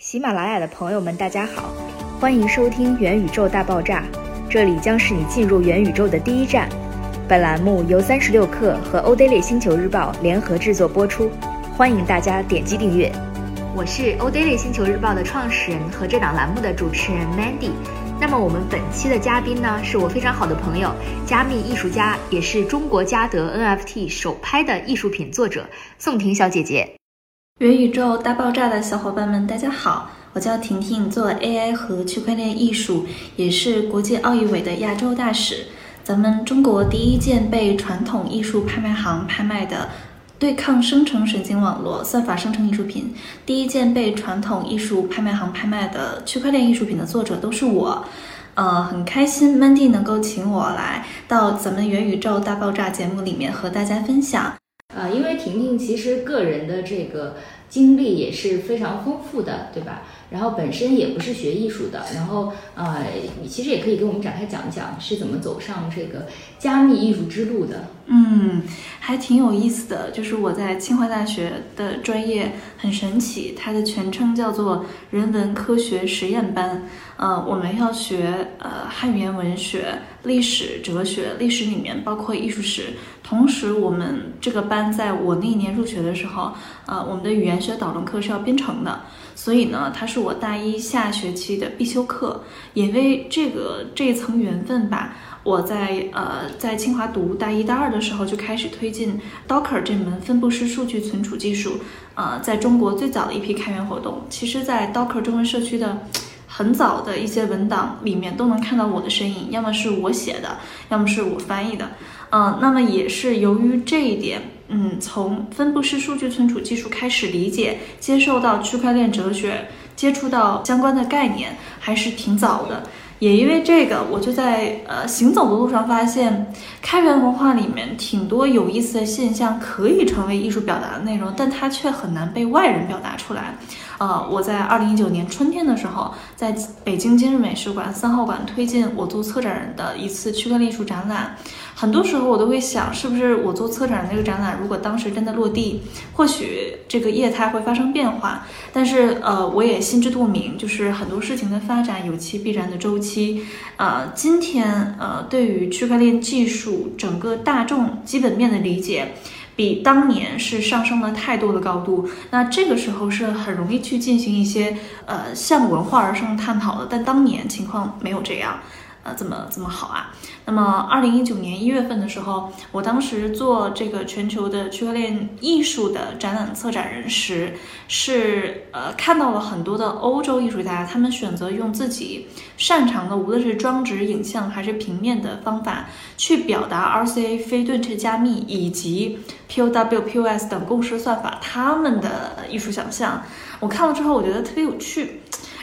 喜马拉雅的朋友们，大家好，欢迎收听元宇宙大爆炸，这里将是你进入元宇宙的第一站。本栏目由三十六氪和欧 daily 星球日报联合制作播出，欢迎大家点击订阅。我是欧 daily 星球日报的创始人和这档栏目的主持人 Mandy。那么我们本期的嘉宾呢，是我非常好的朋友，加密艺术家，也是中国嘉德 NFT 首拍的艺术品作者宋婷小姐姐。元宇宙大爆炸的小伙伴们，大家好，我叫婷婷，做 AI 和区块链艺术，也是国际奥艺委的亚洲大使。咱们中国第一件被传统艺术拍卖行拍卖的对抗生成神经网络算法生成艺术品，第一件被传统艺术拍卖行拍卖的区块链艺术品的作者都是我。呃，很开心，Mandy 能够请我来到咱们元宇宙大爆炸节目里面和大家分享。呃，因为婷婷其实个人的这个经历也是非常丰富的，对吧？然后本身也不是学艺术的，然后呃，你其实也可以给我们展开讲一讲是怎么走上这个加密艺术之路的。嗯，还挺有意思的，就是我在清华大学的专业很神奇，它的全称叫做人文科学实验班。呃，我们要学呃汉语言文学、历史、哲学，历史里面包括艺术史。同时，我们这个班在我那一年入学的时候，呃，我们的语言学导论课是要编程的，所以呢，它是我大一下学期的必修课。因为这个这一层缘分吧。我在呃在清华读大一、大二的时候就开始推进 Docker 这门分布式数据存储技术，呃，在中国最早的一批开源活动。其实，在 Docker 中文社区的很早的一些文档里面都能看到我的身影，要么是我写的，要么是我翻译的。嗯，那么也是由于这一点，嗯，从分布式数据存储技术开始理解、接受到区块链哲学、接触到相关的概念，还是挺早的。也因为这个，我就在呃行走的路上发现，开源文化里面挺多有意思的现象可以成为艺术表达的内容，但它却很难被外人表达出来。呃，我在二零一九年春天的时候，在北京今日美术馆三号馆推进我做策展人的一次区块链艺术展览。很多时候我都会想，是不是我做策展的那个展览，如果当时真的落地，或许这个业态会发生变化。但是呃，我也心知肚明，就是很多事情的发展有其必然的周期。呃，今天呃，对于区块链技术整个大众基本面的理解。比当年是上升了太多的高度，那这个时候是很容易去进行一些呃向文化而生的探讨的，但当年情况没有这样。怎，么这么好啊？那么，二零一九年一月份的时候，我当时做这个全球的区块链艺术的展览策展人时，是呃看到了很多的欧洲艺术家，他们选择用自己擅长的，无论是装置、影像还是平面的方法，去表达 RCA 非对称加密以及 POW、POS 等共识算法他们的艺术想象。我看了之后，我觉得特别有趣。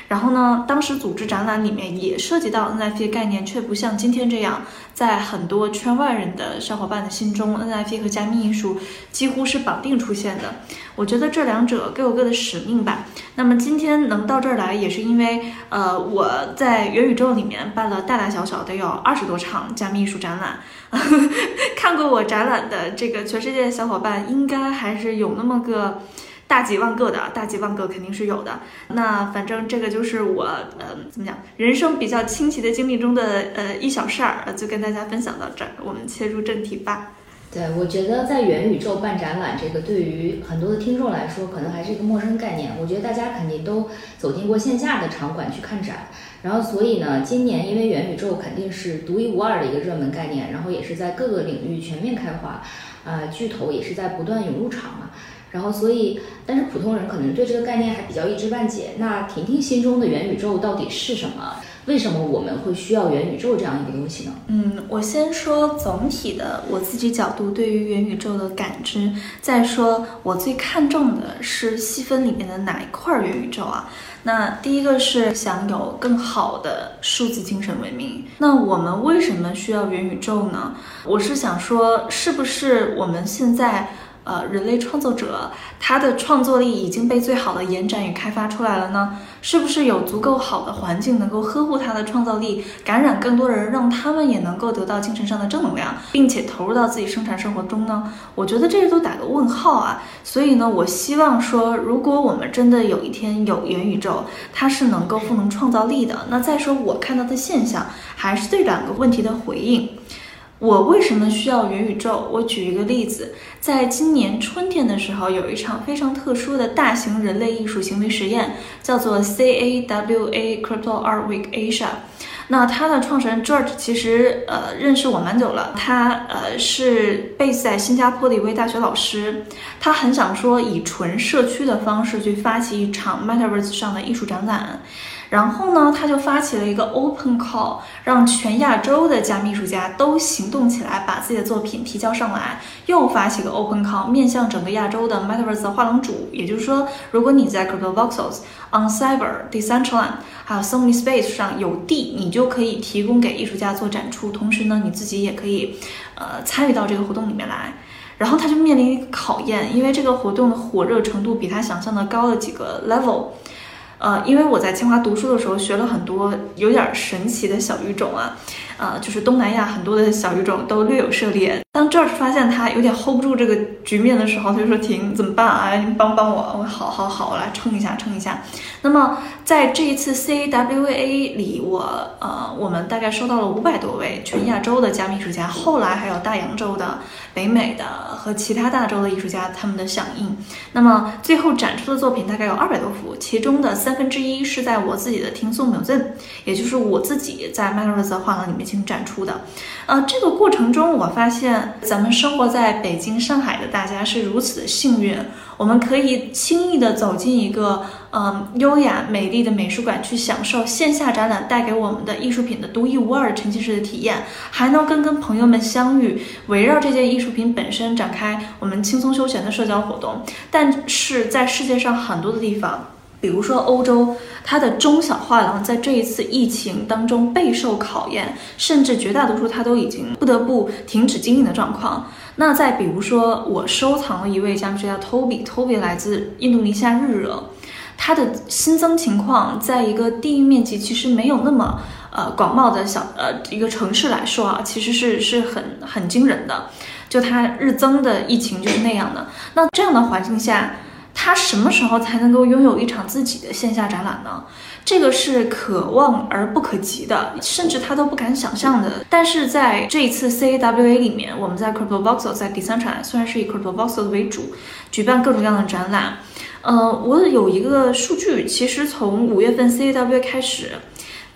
然后呢，当时组织展览里面也涉及到 NFT 概念，却不像今天这样，在很多圈外人的小伙伴的心中，NFT 和加密艺术几乎是绑定出现的。我觉得这两者各有各的使命吧。那么今天能到这儿来，也是因为，呃，我在元宇宙里面办了大大小小得有二十多场加密艺术展览，看过我展览的这个全世界的小伙伴，应该还是有那么个。大几万个的，大几万个肯定是有的。那反正这个就是我，呃，怎么讲，人生比较清奇的经历中的呃一小事儿，就跟大家分享到这儿。我们切入正题吧。对，我觉得在元宇宙办展览，这个对于很多的听众来说，可能还是一个陌生概念。我觉得大家肯定都走进过线下的场馆去看展，然后所以呢，今年因为元宇宙肯定是独一无二的一个热门概念，然后也是在各个领域全面开花，呃，巨头也是在不断涌入场嘛。然后，所以，但是普通人可能对这个概念还比较一知半解。那婷婷心中的元宇宙到底是什么？为什么我们会需要元宇宙这样一个东西呢？嗯，我先说总体的我自己角度对于元宇宙的感知，再说我最看重的是细分里面的哪一块元宇宙啊？那第一个是想有更好的数字精神文明。那我们为什么需要元宇宙呢？我是想说，是不是我们现在？呃人类创作者，他的创作力已经被最好的延展与开发出来了呢？是不是有足够好的环境能够呵护他的创造力，感染更多人，让他们也能够得到精神上的正能量，并且投入到自己生产生活中呢？我觉得这些都打个问号啊。所以呢，我希望说，如果我们真的有一天有元宇宙，它是能够赋能创造力的。那再说我看到的现象，还是对两个问题的回应。我为什么需要元宇宙？我举一个例子，在今年春天的时候，有一场非常特殊的大型人类艺术行为实验，叫做 CAWA Crypto Art Week Asia。那它的创始人 George 其实呃认识我蛮久了，他呃是 base 在新加坡的一位大学老师，他很想说以纯社区的方式去发起一场 Metaverse 上的艺术展览。然后呢，他就发起了一个 open call，让全亚洲的加密艺术家都行动起来，把自己的作品提交上来。又发起个 open call，面向整个亚洲的 Metaverse 画廊主，也就是说，如果你在 Crypto Voxels、On Cyber、Decentraland 还有 Sony Space 上有地，你就可以提供给艺术家做展出，同时呢，你自己也可以呃参与到这个活动里面来。然后他就面临一个考验，因为这个活动的火热程度比他想象的高了几个 level。呃，因为我在清华读书的时候学了很多有点神奇的小语种啊，呃，就是东南亚很多的小语种都略有涉猎。当 George 发现他有点 hold 不住这个局面的时候，他就说停，怎么办啊？你帮帮我，我好好好，我来撑一下，撑一下。那么在这一次 CAWA 里，我呃，我们大概收到了五百多位全亚洲的加密艺术家，后来还有大洋洲的、北美的和其他大洲的艺术家他们的响应。那么最后展出的作品大概有二百多幅，其中的三分之一是在我自己的听颂 m u s e 也就是我自己在 Metaverse 画廊里面进行展出的。呃，这个过程中我发现，咱们生活在北京、上海的大家是如此的幸运，我们可以轻易的走进一个嗯优雅美丽的美术馆，去享受线下展览带给我们的艺术品的独一无二的沉浸式的体验，还能跟跟朋友们相遇，围绕这件艺术品本身展开我们轻松休闲的社交活动。但是在世界上很多的地方。比如说欧洲，它的中小画廊在这一次疫情当中备受考验，甚至绝大多数它都已经不得不停止经营的状况。那再比如说，我收藏了一位加密艺术家 Toby，Toby 来自印度尼西亚日惹，它的新增情况，在一个地域面积其实没有那么呃广袤的小呃一个城市来说啊，其实是是很很惊人的。就它日增的疫情就是那样的。那这样的环境下。他什么时候才能够拥有一场自己的线下展览呢？这个是可望而不可及的，甚至他都不敢想象的。但是在这一次 CAWA 里面，我们在 Crypto Voxel 在第三场，虽然是以 Crypto Voxel 为主，举办各种各样的展览。呃，我有一个数据，其实从五月份 CAWA 开始。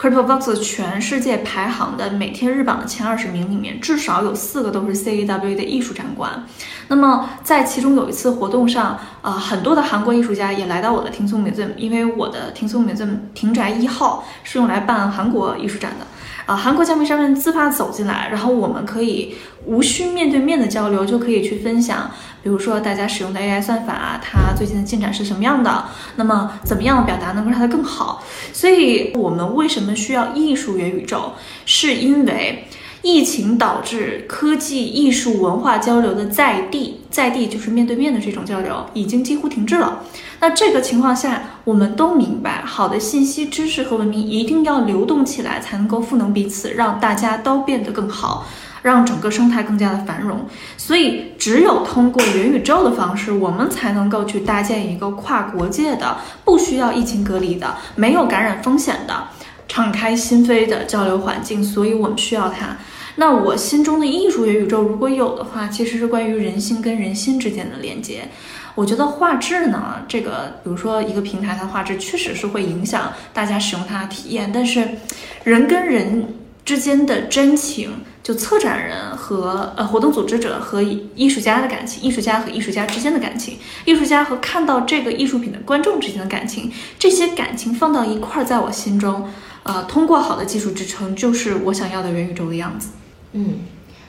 ，Cryptobox 全世界排行的每天日榜的前二十名里面，至少有四个都是 CAW 的艺术展馆。那么在其中有一次活动上，啊，很多的韩国艺术家也来到我的听松美镇因为我的听松 museum 亭宅一号是用来办韩国艺术展的。啊，韩国加密商人自发走进来，然后我们可以无需面对面的交流，就可以去分享，比如说大家使用的 AI 算法，它最近的进展是什么样的，那么怎么样表达能够让它更好？所以，我们为什么需要艺术元宇宙？是因为。疫情导致科技、艺术、文化交流的在地，在地就是面对面的这种交流已经几乎停滞了。那这个情况下，我们都明白，好的信息、知识和文明一定要流动起来，才能够赋能彼此，让大家都变得更好，让整个生态更加的繁荣。所以，只有通过元宇宙的方式，我们才能够去搭建一个跨国界的、不需要疫情隔离的、没有感染风险的、敞开心扉的交流环境。所以我们需要它。那我心中的艺术元宇宙，如果有的话，其实是关于人心跟人心之间的连接。我觉得画质呢，这个比如说一个平台它画质确实是会影响大家使用它的体验，但是人跟人之间的真情，就策展人和呃活动组织者和艺术家的感情，艺术家和艺术家之间的感情，艺术家和看到这个艺术品的观众之间的感情，这些感情放到一块儿，在我心中，呃，通过好的技术支撑，就是我想要的元宇宙的样子。嗯，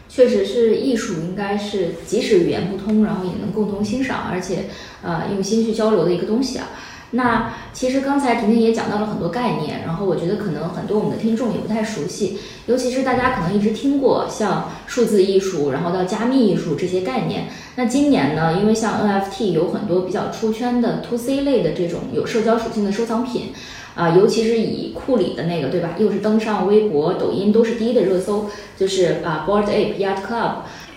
确实是艺术，应该是即使语言不通，然后也能共同欣赏，而且呃用心去交流的一个东西啊。那其实刚才婷婷也讲到了很多概念，然后我觉得可能很多我们的听众也不太熟悉，尤其是大家可能一直听过像数字艺术，然后到加密艺术这些概念。那今年呢，因为像 NFT 有很多比较出圈的 To C 类的这种有社交属性的收藏品，啊，尤其是以库里的那个对吧，又是登上微博、抖音都是第一的热搜，就是啊 Board Ape Yacht Club。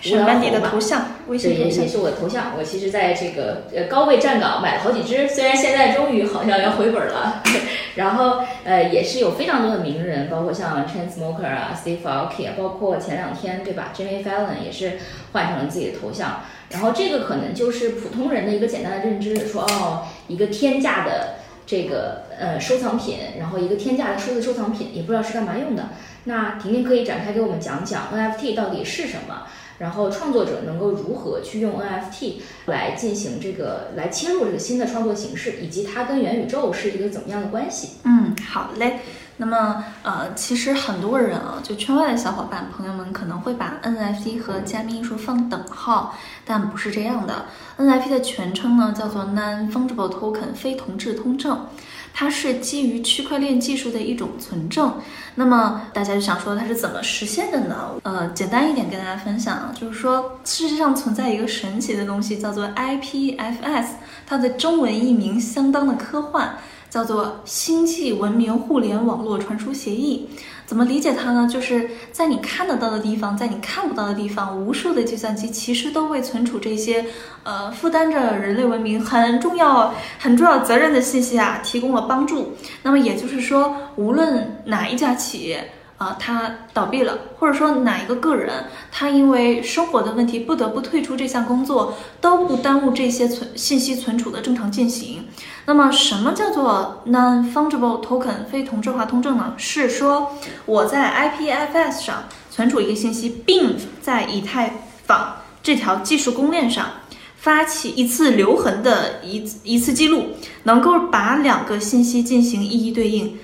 是班迪的头像，微信头像也是我的头像。我其实在这个呃高位站岗买了好几只，虽然现在终于好像要回本了。然后呃也是有非常多的名人，包括像 Chainsmoker 啊、Steve Aoki 啊，包括前两天对吧，Jimmy Fallon 也是换成了自己的头像。然后这个可能就是普通人的一个简单的认知，说哦一个天价的这个呃收藏品，然后一个天价的数字收藏品，也不知道是干嘛用的。那婷婷可以展开给我们讲讲 NFT 到底是什么？然后创作者能够如何去用 NFT 来进行这个来切入这个新的创作形式，以及它跟元宇宙是一个怎么样的关系？嗯，好嘞。那么呃，其实很多人啊，就圈外的小伙伴朋友们可能会把 NFT 和加密艺术放等号，但不是这样的。NFT 的全称呢叫做 Non-Fungible Token，非同质通证。它是基于区块链技术的一种存证，那么大家就想说它是怎么实现的呢？呃，简单一点跟大家分享，就是说世界上存在一个神奇的东西，叫做 IPFS，它的中文译名相当的科幻，叫做星际文明互联网络传输协议。怎么理解它呢？就是在你看得到的地方，在你看不到的地方，无数的计算机其实都为存储这些，呃，负担着人类文明很重要、很重要责任的信息啊，提供了帮助。那么也就是说，无论哪一家企业。啊，他倒闭了，或者说哪一个个人，他因为生活的问题不得不退出这项工作，都不耽误这些存信息存储的正常进行。那么，什么叫做 non-fungible token 非同质化通证呢？是说我在 IPFS 上存储一个信息，并在以太坊这条技术公链上发起一次留痕的一一次记录，能够把两个信息进行一一对应。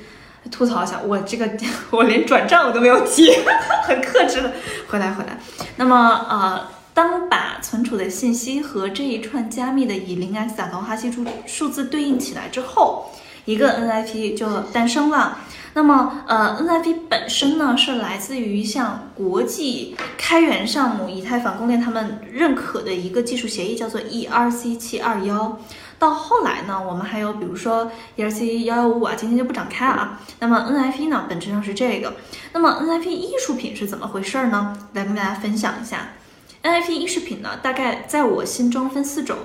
吐槽一下，我这个我连转账我都没有提，很克制的。回来回来，那么呃，当把存储的信息和这一串加密的以零 x 打头哈希数数字对应起来之后，一个 NFT 就诞生了。那么呃，NFT 本身呢是来自于像国际开源项目以太坊公链他们认可的一个技术协议，叫做 ERC 七二幺。到后来呢，我们还有比如说 ERC 幺幺五五啊，今天就不展开了啊。那么 NFT 呢，本质上是这个。那么 NFT 艺术品是怎么回事呢？来跟大家分享一下。NFT 艺术品呢，大概在我心中分四种。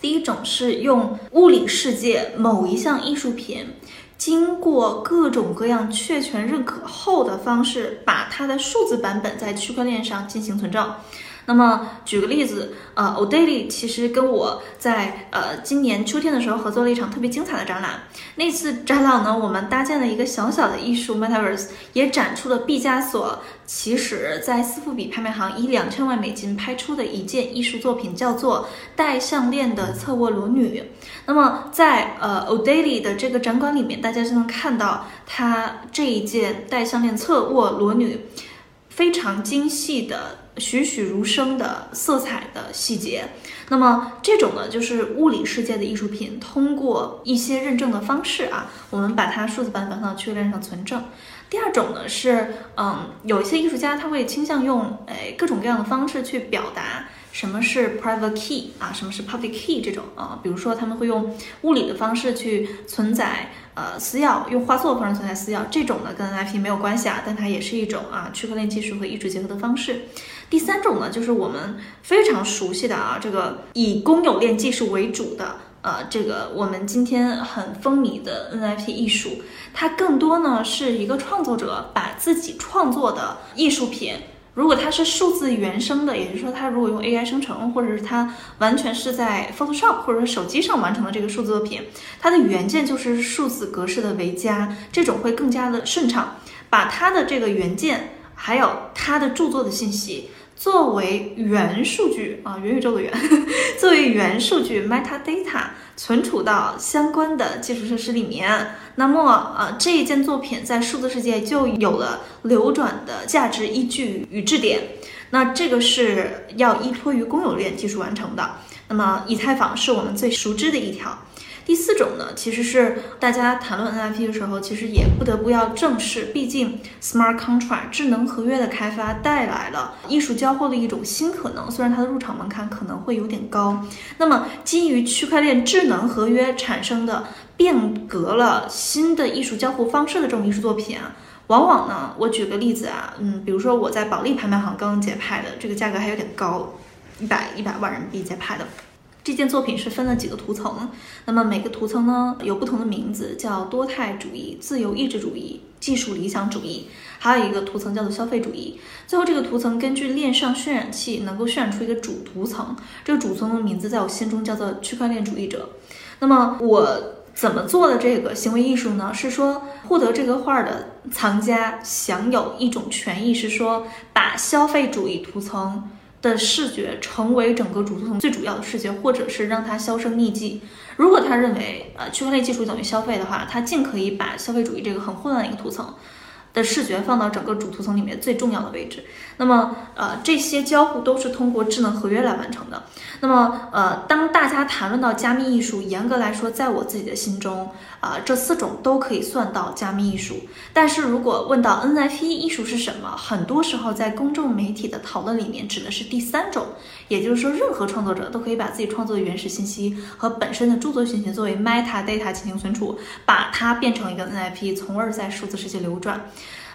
第一种是用物理世界某一项艺术品，经过各种各样确权认可后的方式，把它的数字版本在区块链上进行存证。那么举个例子，呃 o d a l y 其实跟我在呃今年秋天的时候合作了一场特别精彩的展览。那次展览呢，我们搭建了一个小小的艺术 Metaverse，也展出了毕加索其实在斯富比拍卖行以两千万美金拍出的一件艺术作品，叫做戴项链的侧卧裸女。那么在呃 o d a l y 的这个展馆里面，大家就能看到它这一件戴项链侧卧裸女非常精细的。栩栩如生的色彩的细节，那么这种呢，就是物理世界的艺术品，通过一些认证的方式啊，我们把它数字版本放到区块链上存证。第二种呢是，嗯，有一些艺术家他会倾向用诶各种各样的方式去表达。什么是 private key 啊？什么是 public key 这种啊？比如说他们会用物理的方式去存在呃私钥，用画作的方式存在私钥，这种呢跟 NFT 没有关系啊，但它也是一种啊区块链技术和艺术结合的方式。第三种呢就是我们非常熟悉的啊这个以公有链技术为主的呃这个我们今天很风靡的 NFT 艺术，它更多呢是一个创作者把自己创作的艺术品。如果它是数字原生的，也就是说，它如果用 AI 生成，或者是它完全是在 Photoshop 或者是手机上完成的这个数字作品，它的原件就是数字格式的为佳，这种会更加的顺畅。把它的这个原件，还有它的著作的信息。作为元数据啊，元宇宙的元，作为元数据 metadata 存储到相关的基础设施里面，那么呃这一件作品在数字世界就有了流转的价值依据与质点。那这个是要依托于公有链技术完成的。那么以太坊是我们最熟知的一条。第四种呢，其实是大家谈论 NFT 的时候，其实也不得不要正视，毕竟 smart contract 智能合约的开发带来了艺术交互的一种新可能，虽然它的入场门槛可能会有点高。那么基于区块链智能合约产生的变革了新的艺术交互方式的这种艺术作品啊，往往呢，我举个例子啊，嗯，比如说我在保利拍卖行刚刚解拍的，这个价格还有点高，一百一百万人民币在拍的。这件作品是分了几个图层，那么每个图层呢有不同的名字，叫多态主义、自由意志主义、技术理想主义，还有一个图层叫做消费主义。最后这个图层根据链上渲染器能够渲染出一个主图层，这个主层的名字在我心中叫做区块链主义者。那么我怎么做的这个行为艺术呢？是说获得这个画的藏家享有一种权益，是说把消费主义图层。的视觉成为整个主图层最主要的视觉，或者是让它销声匿迹。如果他认为呃区块链技术等于消费的话，他尽可以把消费主义这个很混乱的一个图层。的视觉放到整个主图层里面最重要的位置。那么，呃，这些交互都是通过智能合约来完成的。那么，呃，当大家谈论到加密艺术，严格来说，在我自己的心中，啊，这四种都可以算到加密艺术。但是如果问到 NFT 艺术是什么，很多时候在公众媒体的讨论里面指的是第三种，也就是说，任何创作者都可以把自己创作的原始信息和本身的著作信息作为 meta data 进行存储，把它变成一个 NFT，从而在数字世界流转。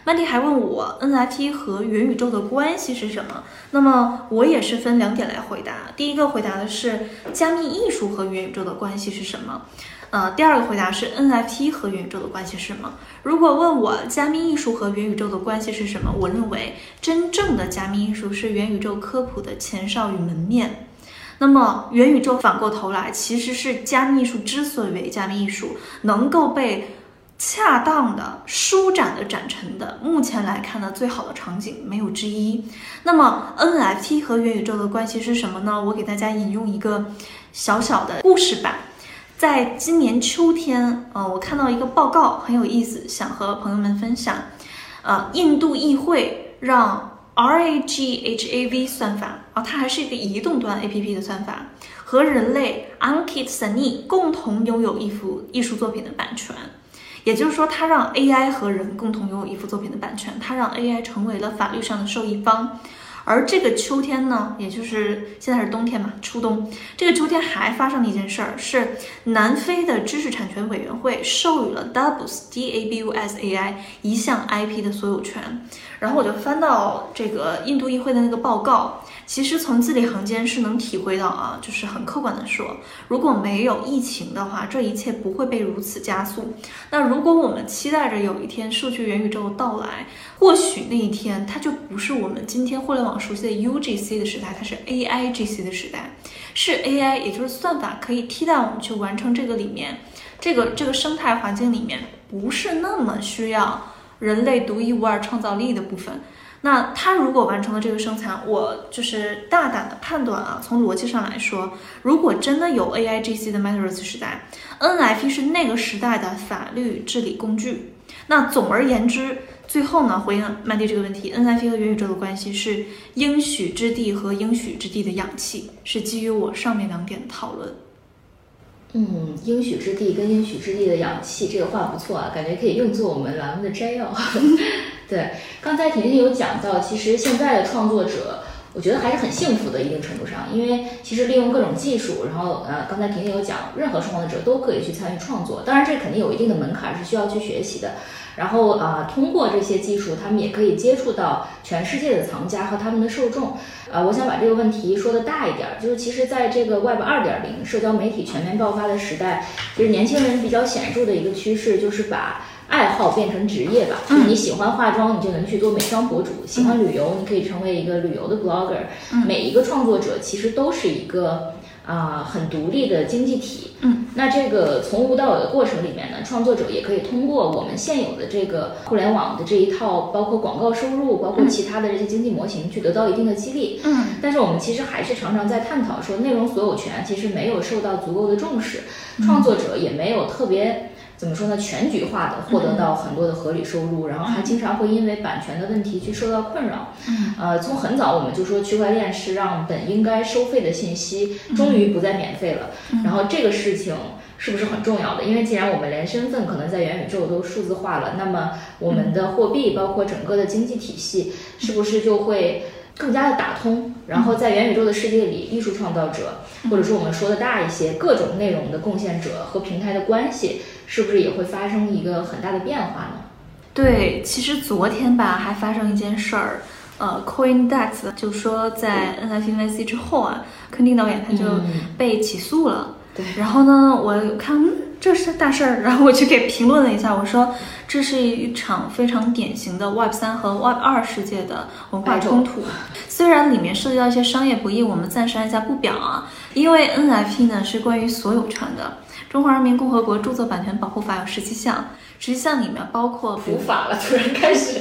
曼迪还问我 NFT 和元宇宙的关系是什么？那么我也是分两点来回答。第一个回答的是加密艺术和元宇宙的关系是什么？呃，第二个回答是 NFT 和元宇宙的关系是什么？如果问我加密艺术和元宇宙的关系是什么，我认为真正的加密艺术是元宇宙科普的前哨与门面。那么元宇宙反过头来其实是加密艺术之所以为加密艺术，能够被。恰当的舒展的展陈的，目前来看的，最好的场景没有之一。那么 NFT 和元宇宙的关系是什么呢？我给大家引用一个小小的故事吧。在今年秋天，呃，我看到一个报告很有意思，想和朋友们分享。呃，印度议会让 RAGHAV 算法啊，它还是一个移动端 APP 的算法，和人类 Ankit Sani 共同拥有一幅艺术作品的版权。也就是说，它让 AI 和人共同拥有一幅作品的版权，它让 AI 成为了法律上的受益方。而这个秋天呢，也就是现在是冬天嘛，初冬。这个秋天还发生了一件事儿，是南非的知识产权委员会授予了 Dabus D A B U S A I 一项 IP 的所有权。然后我就翻到这个印度议会的那个报告。其实从字里行间是能体会到啊，就是很客观的说，如果没有疫情的话，这一切不会被如此加速。那如果我们期待着有一天数据元宇宙的到来，或许那一天它就不是我们今天互联网熟悉的 UGC 的时代，它是 AIGC 的时代，是 AI，也就是算法可以替代我们去完成这个里面，这个这个生态环境里面不是那么需要人类独一无二创造力的部分。那他如果完成了这个生产，我就是大胆的判断啊，从逻辑上来说，如果真的有 AIGC 的 Metaverse 时代，NFT 是那个时代的法律治理工具。那总而言之，最后呢，回应曼迪这个问题，NFT 和元宇宙的关系是应许之地和应许之地的氧气，是基于我上面两点的讨论。嗯，应许之地跟应许之地的氧气，这个话不错啊，感觉可以用作我们栏目的摘要。对，刚才婷婷有讲到，其实现在的创作者，我觉得还是很幸福的，一定程度上，因为其实利用各种技术，然后呃，刚才婷婷有讲，任何创作者都可以去参与创作，当然这肯定有一定的门槛，是需要去学习的。然后啊，通过这些技术，他们也可以接触到全世界的藏家和他们的受众。啊，我想把这个问题说的大一点，就是其实在这个 Web 二点零社交媒体全面爆发的时代，其实年轻人比较显著的一个趋势就是把爱好变成职业吧。就你喜欢化妆，你就能去做美妆博主；喜欢旅游，你可以成为一个旅游的 Blogger。每一个创作者其实都是一个。啊，很独立的经济体。嗯，那这个从无到有的过程里面呢，创作者也可以通过我们现有的这个互联网的这一套，包括广告收入，包括其他的这些经济模型，去得到一定的激励。嗯，但是我们其实还是常常在探讨说，内容所有权其实没有受到足够的重视，创作者也没有特别。怎么说呢？全局化的获得到很多的合理收入，然后还经常会因为版权的问题去受到困扰。嗯，呃，从很早我们就说区块链是让本应该收费的信息终于不再免费了。然后这个事情是不是很重要的？因为既然我们连身份可能在元宇宙都数字化了，那么我们的货币包括整个的经济体系是不是就会更加的打通？然后在元宇宙的世界里，艺术创造者或者说我们说的大一些各种内容的贡献者和平台的关系。是不是也会发生一个很大的变化呢？对，其实昨天吧还发生一件事儿，呃，CoinDex 就说在 NFT 之后啊，肯定导演他就被起诉了。对，然后呢，我看这是大事儿，然后我就给评论了一下，我说这是一场非常典型的 Web 三和 Web 二世界的文化冲突。虽然里面涉及到一些商业不义，我们暂时按下不表啊，因为 NFT 呢是关于所有权的。中华人民共和国著作版权保护法有十七项，十七项里面包括普法了，突然开始，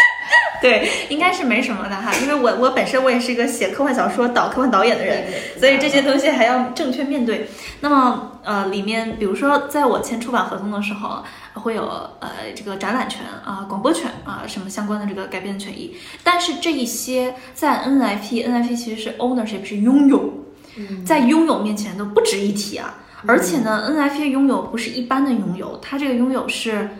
对，应该是没什么的哈，因为我我本身我也是一个写科幻小说导科幻导演的人，所以这些东西还要正确面对。那么呃，里面比如说在我签出版合同的时候，会有呃这个展览权啊、广播权啊什么相关的这个改变的权益，但是这一些在 NFT，NFT 其实是 ownership 是拥有，在拥有面前都不值一提啊。而且呢，NFT 拥有不是一般的拥有，它这个拥有是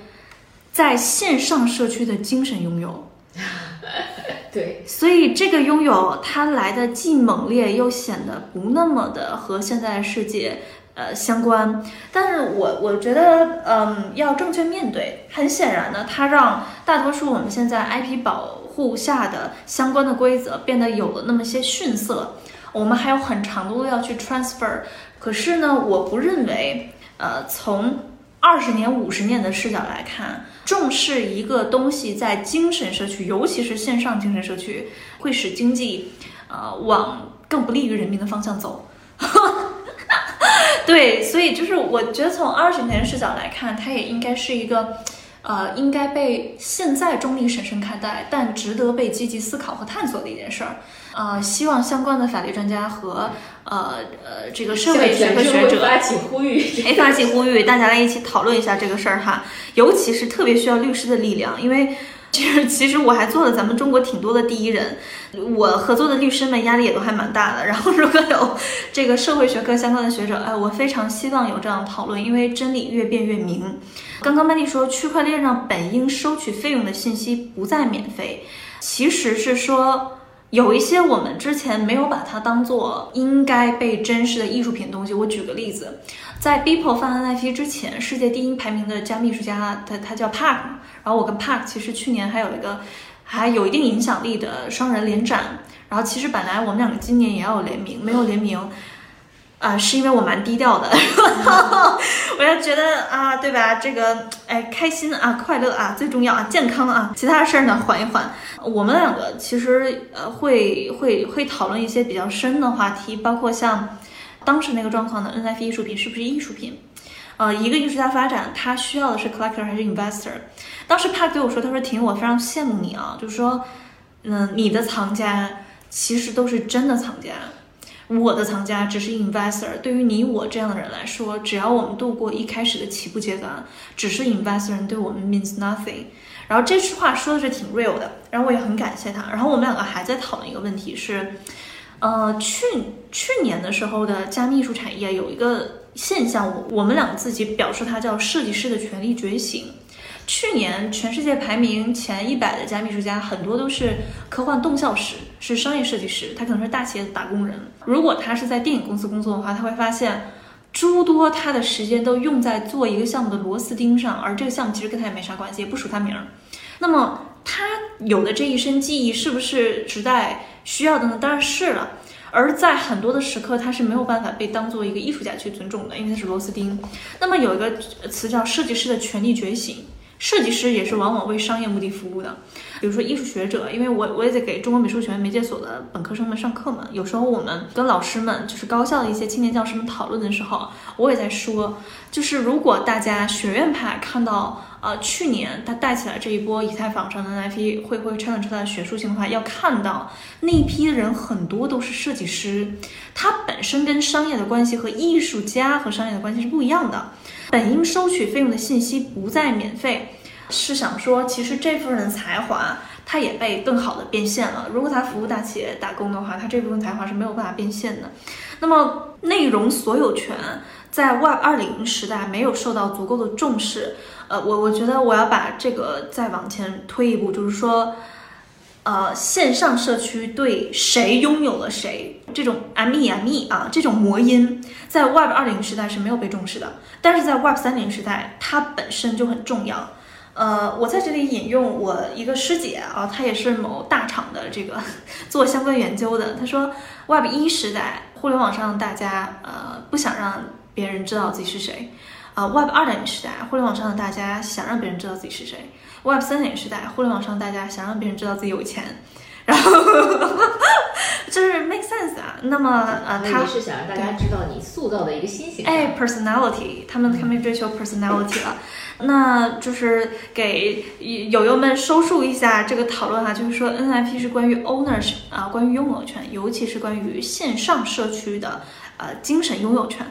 在线上社区的精神拥有。对，所以这个拥有它来的既猛烈，又显得不那么的和现在的世界呃相关。但是我我觉得，嗯，要正确面对。很显然呢，它让大多数我们现在 IP 保护下的相关的规则变得有了那么些逊色。我们还有很长的路要去 transfer。可是呢，我不认为，呃，从二十年、五十年的视角来看，重视一个东西在精神社区，尤其是线上精神社区，会使经济，呃，往更不利于人民的方向走。对，所以就是我觉得从二十年视角来看，它也应该是一个，呃，应该被现在中立审慎看待，但值得被积极思考和探索的一件事儿。呃，希望相关的法律专家和呃呃这个社会学科学者发起呼吁，哎，发起呼吁，大家来一起讨论一下这个事儿哈。尤其是特别需要律师的力量，因为 其实其实我还做了咱们中国挺多的第一人，我合作的律师们压力也都还蛮大的。然后如果有这个社会学科相关的学者，哎，我非常希望有这样讨论，因为真理越辩越明。刚刚曼蒂说，区块链上本应收取费用的信息不再免费，其实是说。有一些我们之前没有把它当做应该被珍视的艺术品东西。我举个例子，在 Beeple 发 NFT 之前，世界第一排名的加密艺术家，他他叫 Park，然后我跟 Park 其实去年还有一个还有一定影响力的双人联展，然后其实本来我们两个今年也要有联名，没有联名。啊，是因为我蛮低调的，我要觉得啊，对吧？这个，哎，开心啊，快乐啊，最重要啊，健康啊，其他的事儿呢，缓一缓。我们两个其实呃，会会会讨论一些比较深的话题，包括像当时那个状况的 NFT 艺术品是不是艺术品？呃，一个艺术家发展，他需要的是 collector 还是 investor？当时帕对我说，他说：“婷，我非常羡慕你啊，就是说，嗯，你的藏家其实都是真的藏家。”我的藏家只是 investor，对于你我这样的人来说，只要我们度过一开始的起步阶段，只是 investor 对我们 means nothing。然后这句话说的是挺 real 的，然后我也很感谢他。然后我们两个还在讨论一个问题是，呃，去去年的时候的加密艺术产业有一个现象，我我们两个自己表示它叫设计师的权力觉醒。去年全世界排名前一百的加密艺术家，很多都是科幻动效师，是商业设计师，他可能是大企业的打工人。如果他是在电影公司工作的话，他会发现诸多他的时间都用在做一个项目的螺丝钉上，而这个项目其实跟他也没啥关系，也不署他名儿。那么他有的这一身技艺是不是时代需要的呢？当然是了。而在很多的时刻，他是没有办法被当做一个艺术家去尊重的，因为他是螺丝钉。那么有一个词叫设计师的权力觉醒。设计师也是往往为商业目的服务的，比如说艺术学者，因为我我也在给中国美术学院媒介所的本科生们上课嘛，有时候我们跟老师们，就是高校的一些青年教师们讨论的时候，我也在说，就是如果大家学院派看到呃，去年他带起来这一波以太坊上的 NFT 会会衬出他的学术性的话，要看到那一批人很多都是设计师，他本身跟商业的关系和艺术家和商业的关系是不一样的。本应收取费用的信息不再免费，是想说其实这部分的才华他也被更好的变现了。如果他服务大企业打工的话，他这部分才华是没有办法变现的。那么内容所有权在 Web 二零时代没有受到足够的重视。呃，我我觉得我要把这个再往前推一步，就是说，呃，线上社区对谁拥有了谁这种 me me 啊这种魔音，在 Web 二零时代是没有被重视的，但是在 Web 三零时代，它本身就很重要。呃，我在这里引用我一个师姐啊，她也是某大厂的这个 做相关研究的，她说 Web 一时代，互联网上大家呃不想让别人知道自己是谁。啊，Web 二点零时代，互联网上的大家想让别人知道自己是谁；Web 三点零时代，互联网上大家想让别人知道自己有钱，然后就是 make sense 啊。那么呃，他是想让大家知道你塑造的一个新形象，哎，personality，他们他们追求 personality 了。那就是给友友们收束一下这个讨论哈，就是说 NFT 是关于 ownership 啊，关于拥有权，尤其是关于线上社区的呃精神拥有权。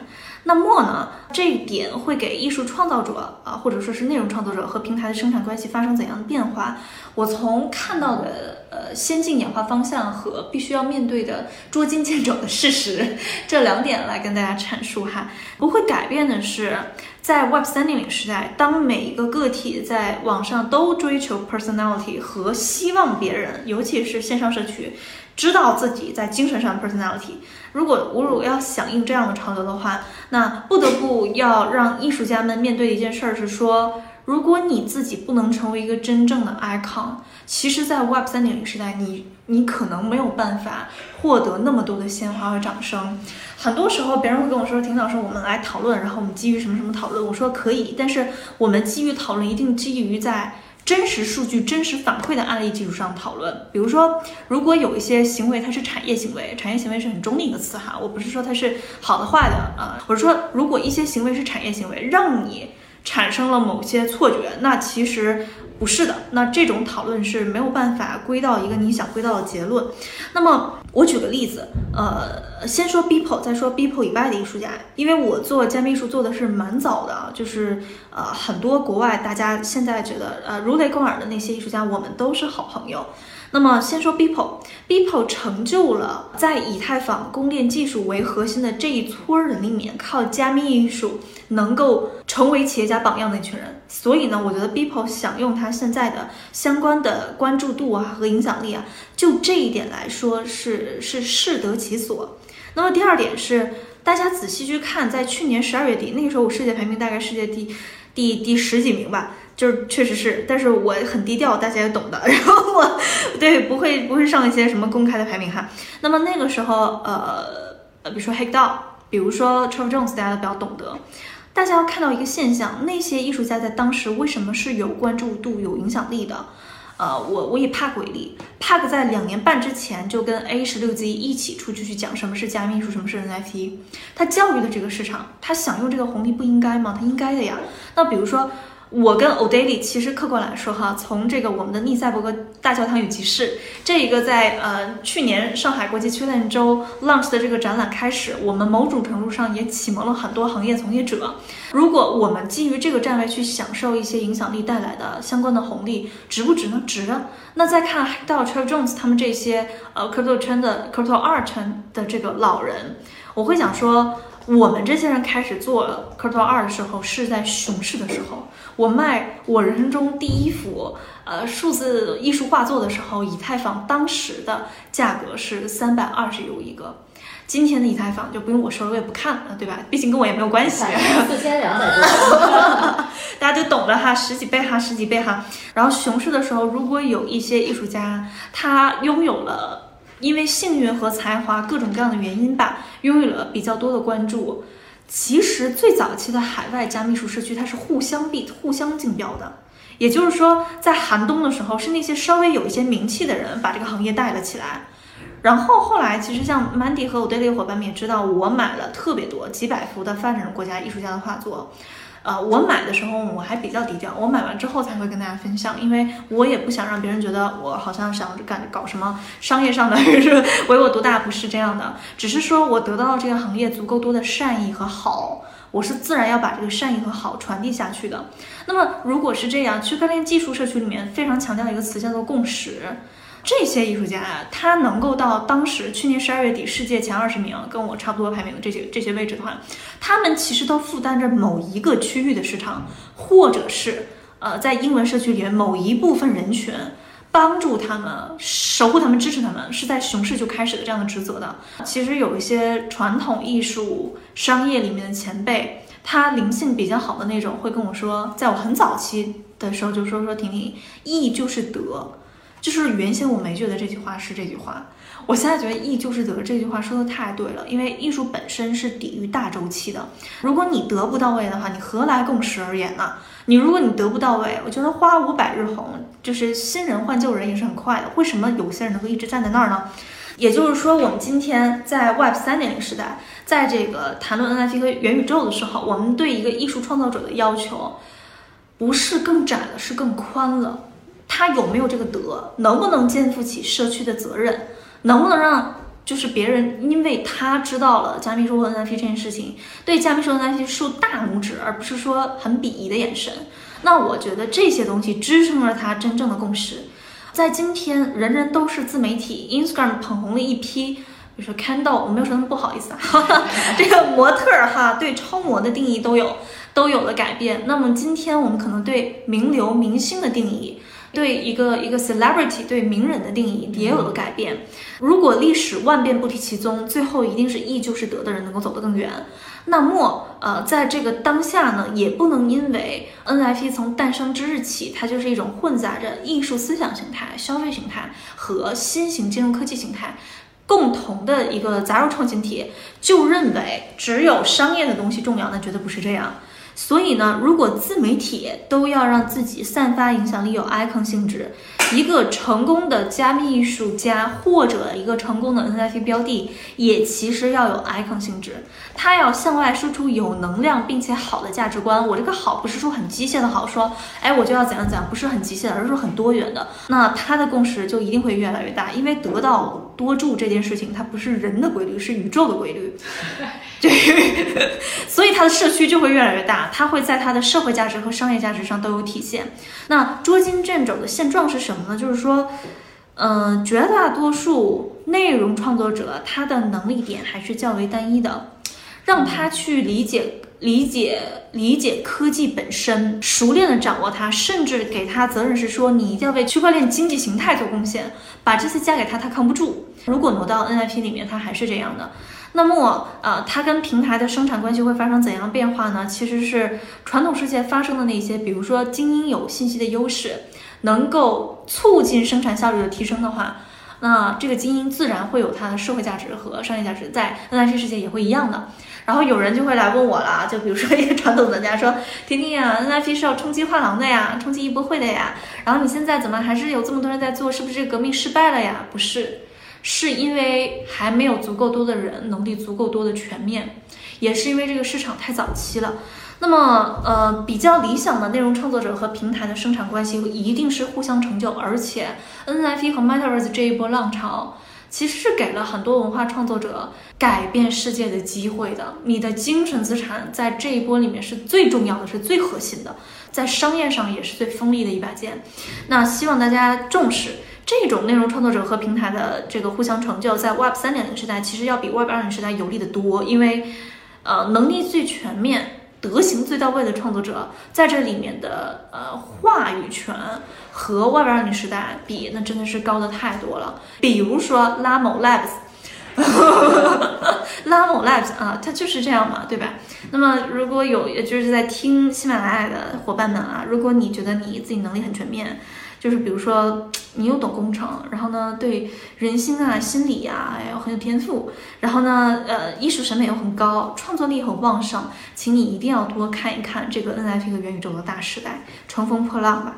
那么呢，这一点会给艺术创造者啊，或者说是内容创作者和平台的生产关系发生怎样的变化？我从看到的呃先进演化方向和必须要面对的捉襟见肘的事实这两点来跟大家阐述哈。不会改变的是，在 Web 三点零时代，当每一个个体在网上都追求 personality 和希望别人，尤其是线上社区。知道自己在精神上 personality，如果我如果要响应这样的潮流的话，那不得不要让艺术家们面对一件事儿是说，如果你自己不能成为一个真正的 icon，其实，在 Web 三点零时代，你你可能没有办法获得那么多的鲜花和掌声。很多时候，别人会跟我说，婷老师，我们来讨论，然后我们基于什么什么讨论？我说可以，但是我们基于讨论一定基于在。真实数据、真实反馈的案例基础上讨论。比如说，如果有一些行为它是产业行为，产业行为是很中立一个词哈，我不是说它是好的坏的啊，我是说如果一些行为是产业行为，让你产生了某些错觉，那其实。不是的，那这种讨论是没有办法归到一个你想归到的结论。那么我举个例子，呃，先说 Beeple，再说 Beeple 以外的艺术家，因为我做加密艺术做的是蛮早的，就是呃很多国外大家现在觉得呃如雷贯耳的那些艺术家，我们都是好朋友。那么先说 Beeple，Beeple 成就了在以太坊公链技术为核心的这一撮人里面，靠加密艺术能够成为企业家榜样的一群人。所以呢，我觉得 Beeple 想用他现在的相关的关注度啊和影响力啊，就这一点来说是是适得其所。那么第二点是，大家仔细去看，在去年十二月底那个时候，我世界排名大概世界第第第十几名吧。就是确实是，但是我很低调，大家也懂的。然后我对不会不会上一些什么公开的排名哈。那么那个时候，呃呃，比如说黑道比如说 t r e v o Jones，大家都比较懂得。大家要看到一个现象，那些艺术家在当时为什么是有关注度、有影响力的？呃，我我以 Park 为例，Park 在两年半之前就跟 A 十六 Z 一起出去去讲什么是加密艺术，什么是 NFT。他教育的这个市场，他享用这个红利不应该吗？他应该的呀。那比如说。我跟 O'Daly 其实客观来说哈，从这个我们的逆赛博格大教堂与集市这一个在呃去年上海国际区块链周 launch 的这个展览开始，我们某种程度上也启蒙了很多行业从业者。如果我们基于这个站位去享受一些影响力带来的相关的红利，值不值呢？值啊！那再看到 Trevor Jones 他们这些呃 crypto 圈的 crypto 二圈的这个老人，我会想说。我们这些人开始做 Crypto 二的时候，是在熊市的时候。我卖我人生中第一幅呃数字艺术画作的时候，以太坊当时的价格是三百二十 U 一个。今天的以太坊就不用我说了，我也不看了，对吧？毕竟跟我也没有关系。四千两百多，大家就懂了哈，十几倍哈，十几倍哈。然后熊市的时候，如果有一些艺术家，他拥有了。因为幸运和才华各种各样的原因吧，拥有了比较多的关注。其实最早期的海外加密术社区，它是互相比、互相竞标的。也就是说，在寒冬的时候，是那些稍微有一些名气的人把这个行业带了起来。然后后来，其实像 Mandy 和我 Daily 伙伴们也知道，我买了特别多几百幅的发展中国家艺术家的画作。呃，我买的时候我还比较低调，我买完之后才会跟大家分享，因为我也不想让别人觉得我好像想干搞什么商业上的，是唯我独大，不是这样的。只是说我得到了这个行业足够多的善意和好，我是自然要把这个善意和好传递下去的。那么如果是这样，区块链技术社区里面非常强调一个词叫做共识。这些艺术家啊，他能够到当时去年十二月底世界前二十名，跟我差不多排名这些这些位置的话，他们其实都负担着某一个区域的市场，或者是呃，在英文社区里面某一部分人群，帮助他们、守护他们、支持他们，是在熊市就开始的这样的职责的。其实有一些传统艺术商业里面的前辈，他灵性比较好的那种，会跟我说，在我很早期的时候就说说婷婷，义就是德。就是原先我没觉得这句话是这句话，我现在觉得“义就是德”这句话说的太对了。因为艺术本身是抵御大周期的，如果你德不到位的话，你何来共识而言呢？你如果你德不到位，我觉得花无百日红，就是新人换旧人也是很快的。为什么有些人能够一直站在那儿呢？也就是说，我们今天在 Web 三点零时代，在这个谈论 NFT 和元宇宙的时候，我们对一个艺术创造者的要求，不是更窄了，是更宽了。他有没有这个德？能不能肩负起社区的责任？能不能让就是别人因为他知道了加密收获 NFT 这件事情，对加密收获 NFT 竖大拇指，而不是说很鄙夷的眼神？那我觉得这些东西支撑了他真正的共识。在今天，人人都是自媒体，Instagram 捧红了一批，比如说 Candle，我没有说他们不好意思啊，这个模特儿哈，对超模的定义都有都有了改变。那么今天我们可能对名流明星的定义。对一个一个 celebrity 对名人的定义也有了改变。如果历史万变不离其宗，最后一定是义就是德的人能够走得更远。那么，呃，在这个当下呢，也不能因为 NFT 从诞生之日起，它就是一种混杂着艺术思想形态、消费形态和新型金融科技形态共同的一个杂糅创新体，就认为只有商业的东西重要，那绝对不是这样。所以呢，如果自媒体都要让自己散发影响力有 icon 性质，一个成功的加密艺术家或者一个成功的 NFT 标的，也其实要有 icon 性质，它要向外输出有能量并且好的价值观。我这个好不是说很机械的好，说哎我就要怎样怎样，不是很机械的，而是说很多元的。那它的共识就一定会越来越大，因为得到多助这件事情，它不是人的规律，是宇宙的规律。对，所以它的社区就会越来越大，它会在它的社会价值和商业价值上都有体现。那捉襟见肘的现状是什么呢？就是说，嗯，绝大多数内容创作者他的能力点还是较为单一的，让他去理解、理解、理解科技本身，熟练的掌握它，甚至给他责任是说，你一定要为区块链经济形态做贡献，把这些加给他，他扛不住。如果挪到 NIP 里面，他还是这样的。那么，呃，它跟平台的生产关系会发生怎样变化呢？其实是传统世界发生的那些，比如说精英有信息的优势，能够促进生产效率的提升的话，那这个精英自然会有它的社会价值和商业价值，在 NFT 世界也会一样的。然后有人就会来问我了，就比如说一个传统玩家说：“婷婷呀，NFT 是要冲击画廊的呀，冲击艺博会的呀，然后你现在怎么还是有这么多人在做？是不是革命失败了呀？”不是。是因为还没有足够多的人能力足够多的全面，也是因为这个市场太早期了。那么，呃，比较理想的内容创作者和平台的生产关系一定是互相成就，而且 NFT 和 Metaverse 这一波浪潮其实是给了很多文化创作者改变世界的机会的。你的精神资产在这一波里面是最重要的，是最核心的，在商业上也是最锋利的一把剑。那希望大家重视。这种内容创作者和平台的这个互相成就，在 Web 三点零时代其实要比 Web 二点零时代有利的多，因为，呃，能力最全面、德行最到位的创作者在这里面的呃话语权和 Web 二点零时代比，那真的是高的太多了。比如说拉某 Labs，拉某 Labs 啊，它就是这样嘛，对吧？那么如果有就是在听喜马拉雅的伙伴们啊，如果你觉得你自己能力很全面。就是比如说，你又懂工程，然后呢，对人心啊、心理呀，又很有天赋，然后呢，呃，艺术审美又很高，创作力很旺盛，请你一定要多看一看这个 NFT 和元宇宙的大时代，乘风破浪吧。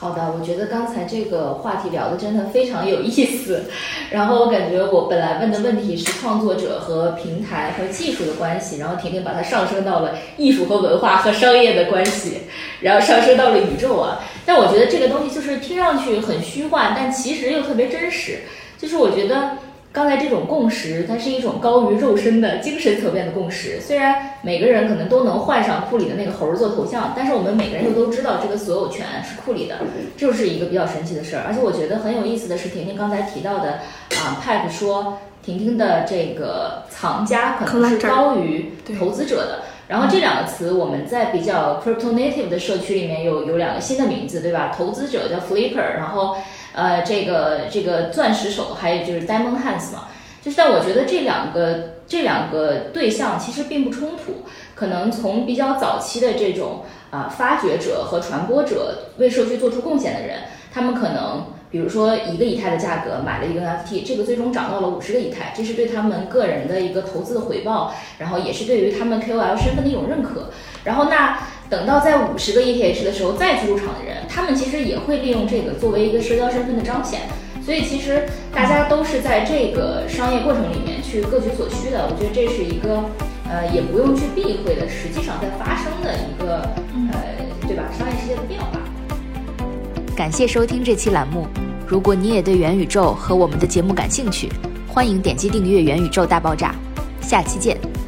好的，我觉得刚才这个话题聊的真的非常有意思。然后我感觉我本来问的问题是创作者和平台和技术的关系，然后婷婷把它上升到了艺术和文化和商业的关系，然后上升到了宇宙啊。但我觉得这个东西就是听上去很虚幻，但其实又特别真实。就是我觉得。刚才这种共识，它是一种高于肉身的精神层面的共识。虽然每个人可能都能换上库里的那个猴做头像，但是我们每个人又都知道这个所有权是库里的，这就是一个比较神奇的事儿。而且我觉得很有意思的是，婷婷刚才提到的啊，Pack 说婷婷的这个藏家可能是高于投资者的。然后这两个词我们在比较 crypto native 的社区里面有有两个新的名字，对吧？投资者叫 Flipper，然后。呃，这个这个钻石手，还有就是 Diamond Hands 嘛，就是但我觉得这两个这两个对象其实并不冲突，可能从比较早期的这种啊发掘者和传播者为社区做出贡献的人，他们可能比如说一个以太的价格买了一个 NFT，这个最终涨到了五十个以太，这是对他们个人的一个投资的回报，然后也是对于他们 KOL 身份的一种认可，然后那。等到在五十个 ETH 的时候再去入场的人，他们其实也会利用这个作为一个社交身份的彰显，所以其实大家都是在这个商业过程里面去各取所需的。我觉得这是一个呃也不用去避讳的，实际上在发生的一个呃对吧商业世界的变化。感谢收听这期栏目，如果你也对元宇宙和我们的节目感兴趣，欢迎点击订阅元宇宙大爆炸，下期见。